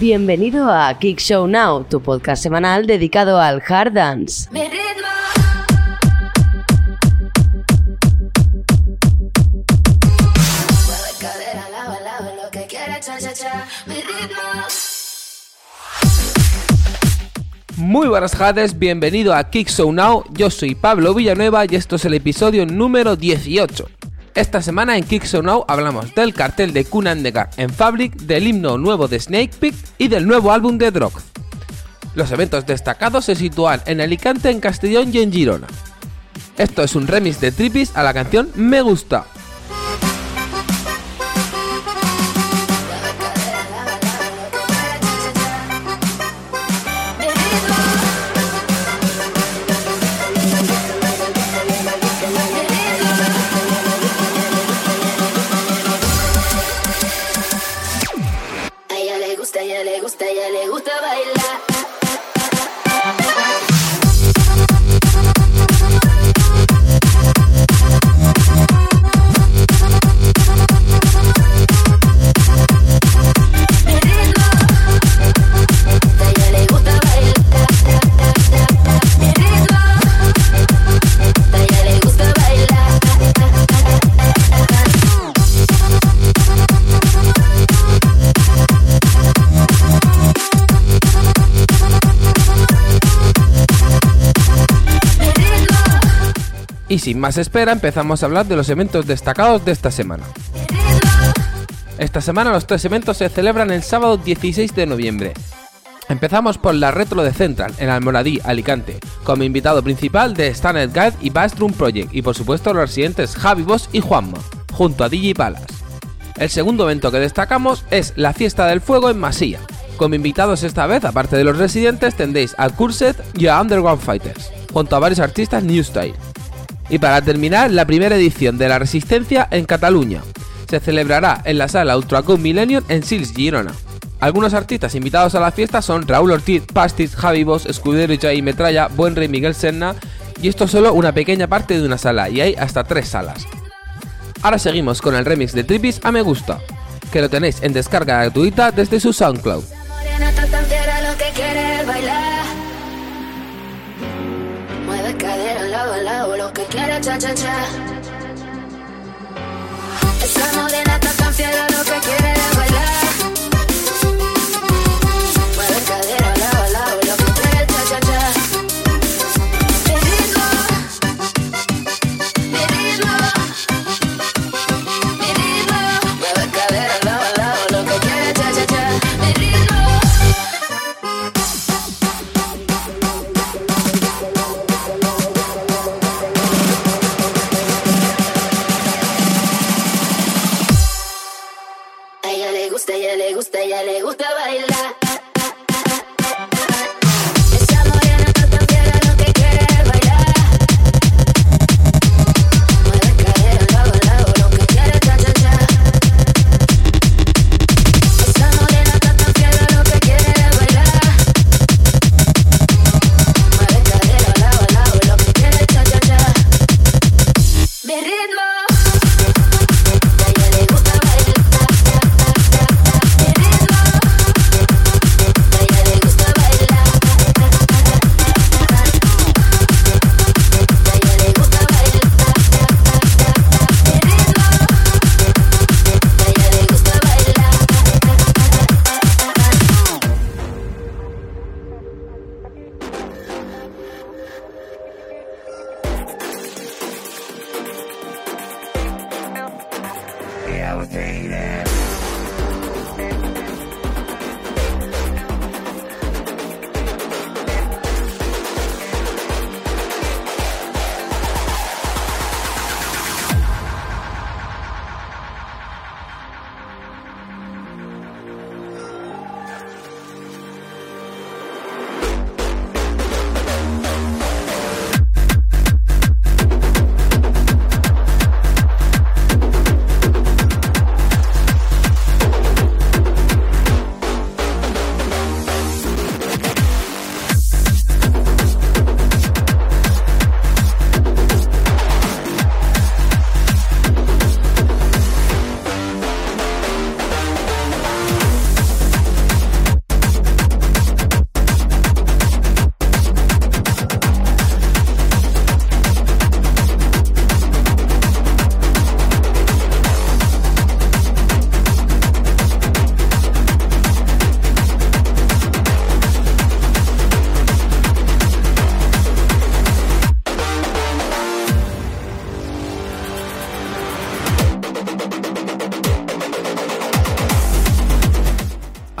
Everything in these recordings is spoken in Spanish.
Bienvenido a Kick Show Now, tu podcast semanal dedicado al hard dance. Muy buenas tardes, bienvenido a Kick Show Now, yo soy Pablo Villanueva y esto es el episodio número 18. Esta semana en Kick Now hablamos del cartel de Kunandega en Fabric, del himno nuevo de Snake Pit y del nuevo álbum de Drog. Los eventos destacados se sitúan en Alicante, en Castellón y en Girona. Esto es un remix de Tripis a la canción Me Gusta. Y sin más espera empezamos a hablar de los eventos destacados de esta semana. Esta semana los tres eventos se celebran el sábado 16 de noviembre. Empezamos por la Retro de Central, en Almoradí, Alicante, como invitado principal de Standard Guide y Bassroom Project, y por supuesto los residentes Javi Boss y Juanma, junto a DJ Palas. El segundo evento que destacamos es la Fiesta del Fuego en Masía. Como invitados esta vez, aparte de los residentes, tendréis a Cursed y a Underground Fighters, junto a varios artistas New Style. Y para terminar, la primera edición de La Resistencia en Cataluña. Se celebrará en la sala Ultracom Millennium en Sils, Girona. Algunos artistas invitados a la fiesta son Raúl Ortiz, Pastis, Javi Boss, Escudero y Metralla, Buen Rey Miguel Serna, y esto es solo una pequeña parte de una sala, y hay hasta tres salas. Ahora seguimos con el remix de Tripis a Me Gusta, que lo tenéis en descarga gratuita desde su SoundCloud. Cadera lado a lado, lo que quiere cha cha cha. Gusta, a ella le gusta, a ella le gusta bailar.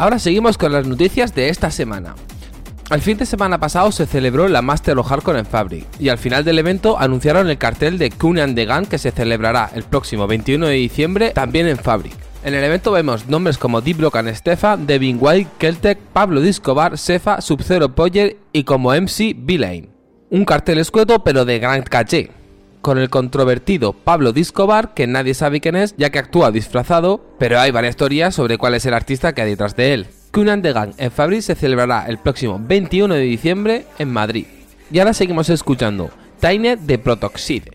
Ahora seguimos con las noticias de esta semana. El fin de semana pasado se celebró la Master of Hardcore en Fabric y al final del evento anunciaron el cartel de Conan the Gun que se celebrará el próximo 21 de diciembre también en Fabric. En el evento vemos nombres como Deep Block and Stefan, Devin White, Keltec, Pablo Discobar, Sefa, Sub-Zero Poyer y como MC Villain. Un cartel escueto pero de gran caché, con el controvertido Pablo Discobar, que nadie sabe quién es ya que actúa disfrazado, pero hay varias teorías sobre cuál es el artista que hay detrás de él. Kunan de Gang en Fabric se celebrará el próximo 21 de diciembre en Madrid. Y ahora seguimos escuchando Tiny de Protoxide.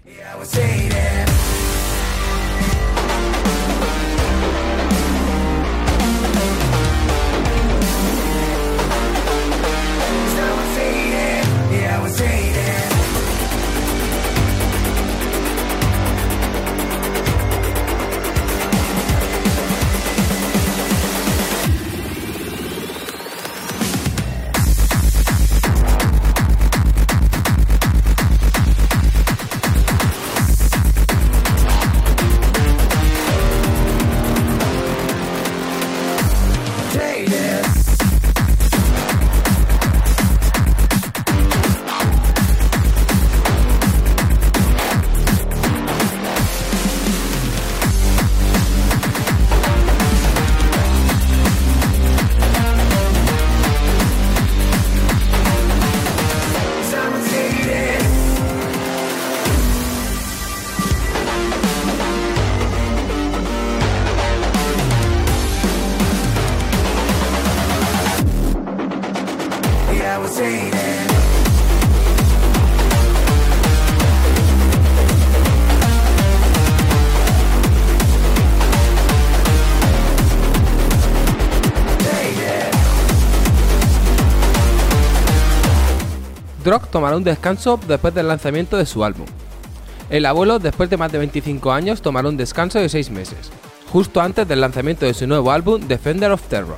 Tomará un descanso después del lanzamiento de su álbum. El abuelo, después de más de 25 años, tomará un descanso de 6 meses, justo antes del lanzamiento de su nuevo álbum Defender of Terror.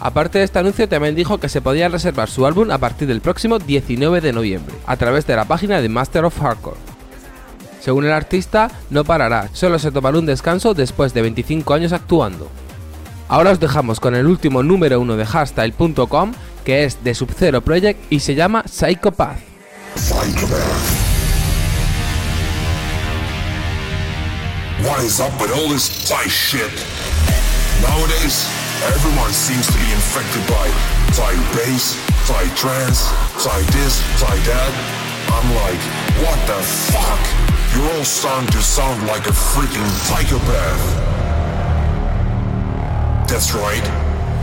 Aparte de este anuncio, también dijo que se podía reservar su álbum a partir del próximo 19 de noviembre, a través de la página de Master of Hardcore. Según el artista, no parará, solo se tomará un descanso después de 25 años actuando. Ahora os dejamos con el último número 1 de hardstyle.com, que es de Sub-Zero Project y se llama Psychopath. What is up with all this Thai shit? Nowadays, everyone seems to be infected by Thai bass, Thai trance, Thai this, Thai that. I'm like, what the fuck? You're all starting to sound like a freaking psychopath. That's right,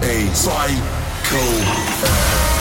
a psychopath. Cool.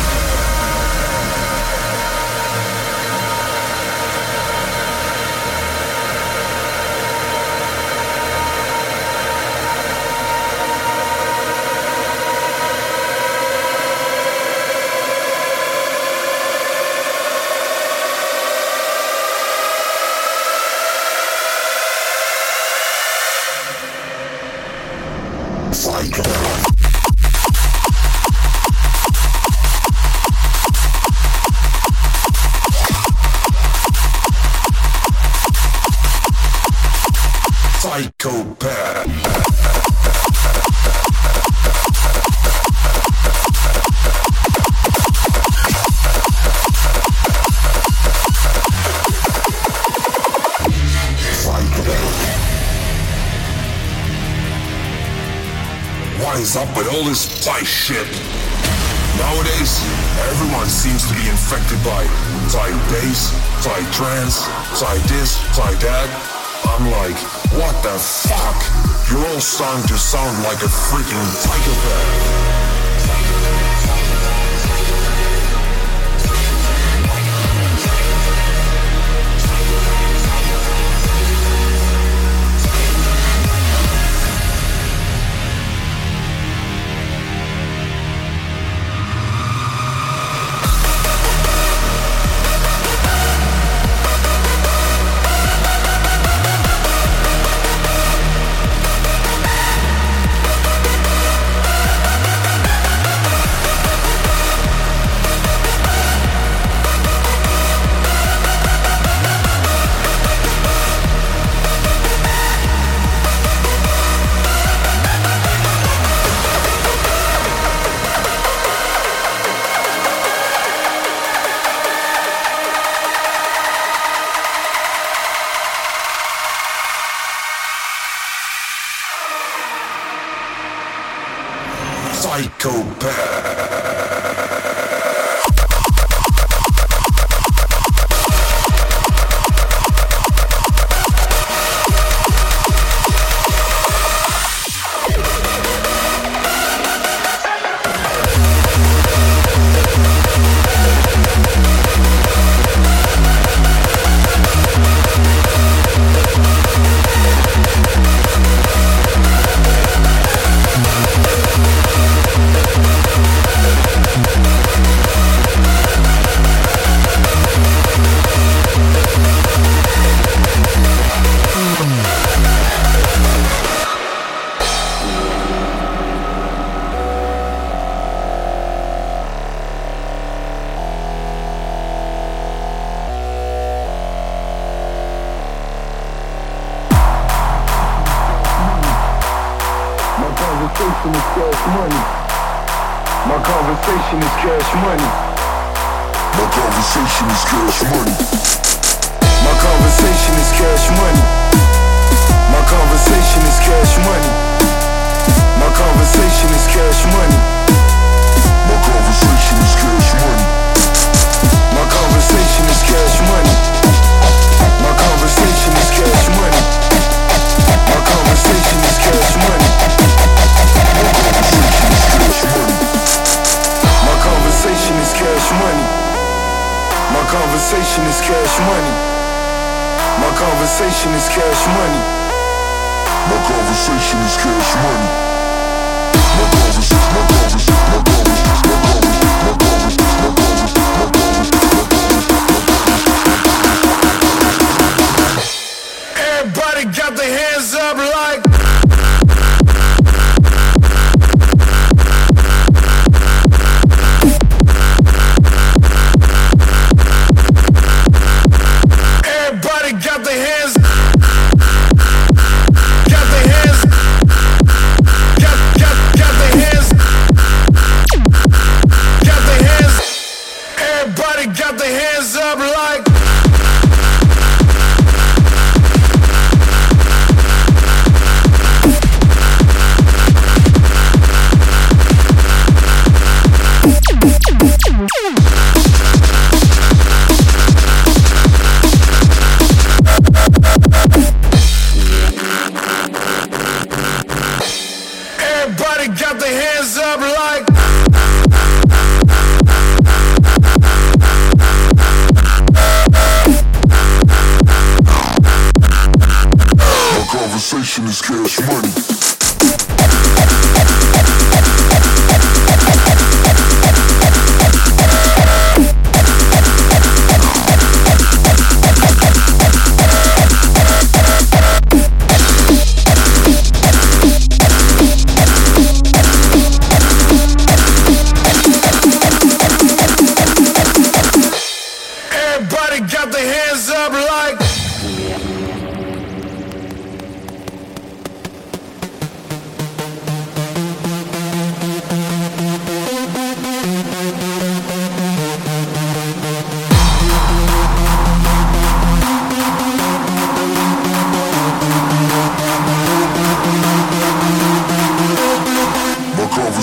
What is up with all this Thai shit? Nowadays, everyone seems to be infected by Thai bass, Thai trance, Thai this, Thai that. I'm like, what the fuck? You're all starting to sound like a freaking psychopath. psychopath.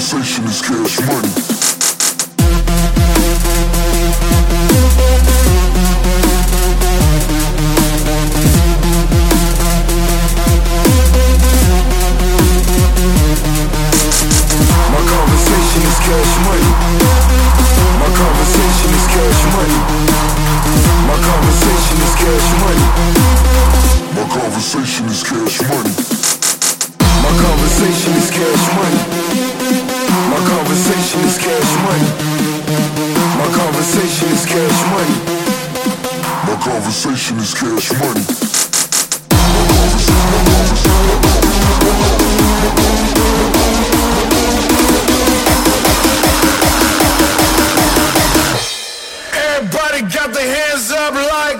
conversation is cash money. conversation is cash money. My conversation is cash money. Everybody got their hands up like.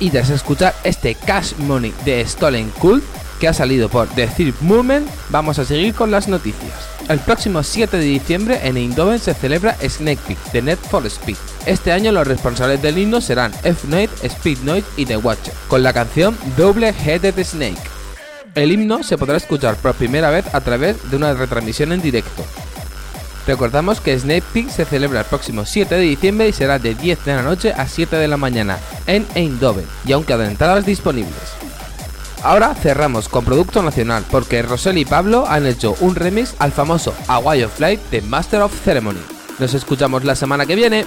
Y tras escuchar este Cash Money de Stolen Cult que ha salido por The Third Movement, vamos a seguir con las noticias. El próximo 7 de diciembre en Eindhoven se celebra Snake Peak, The Net for Speed. Este año los responsables del himno serán F-Night, Speed Night y The Watcher, con la canción Double Headed Snake. El himno se podrá escuchar por primera vez a través de una retransmisión en directo. Recordamos que Snake Peak se celebra el próximo 7 de diciembre y será de 10 de la noche a 7 de la mañana en Eindhoven, y aún quedan disponibles. Ahora cerramos con producto nacional porque Rosel y Pablo han hecho un remix al famoso A of Life de Master of Ceremony. Nos escuchamos la semana que viene.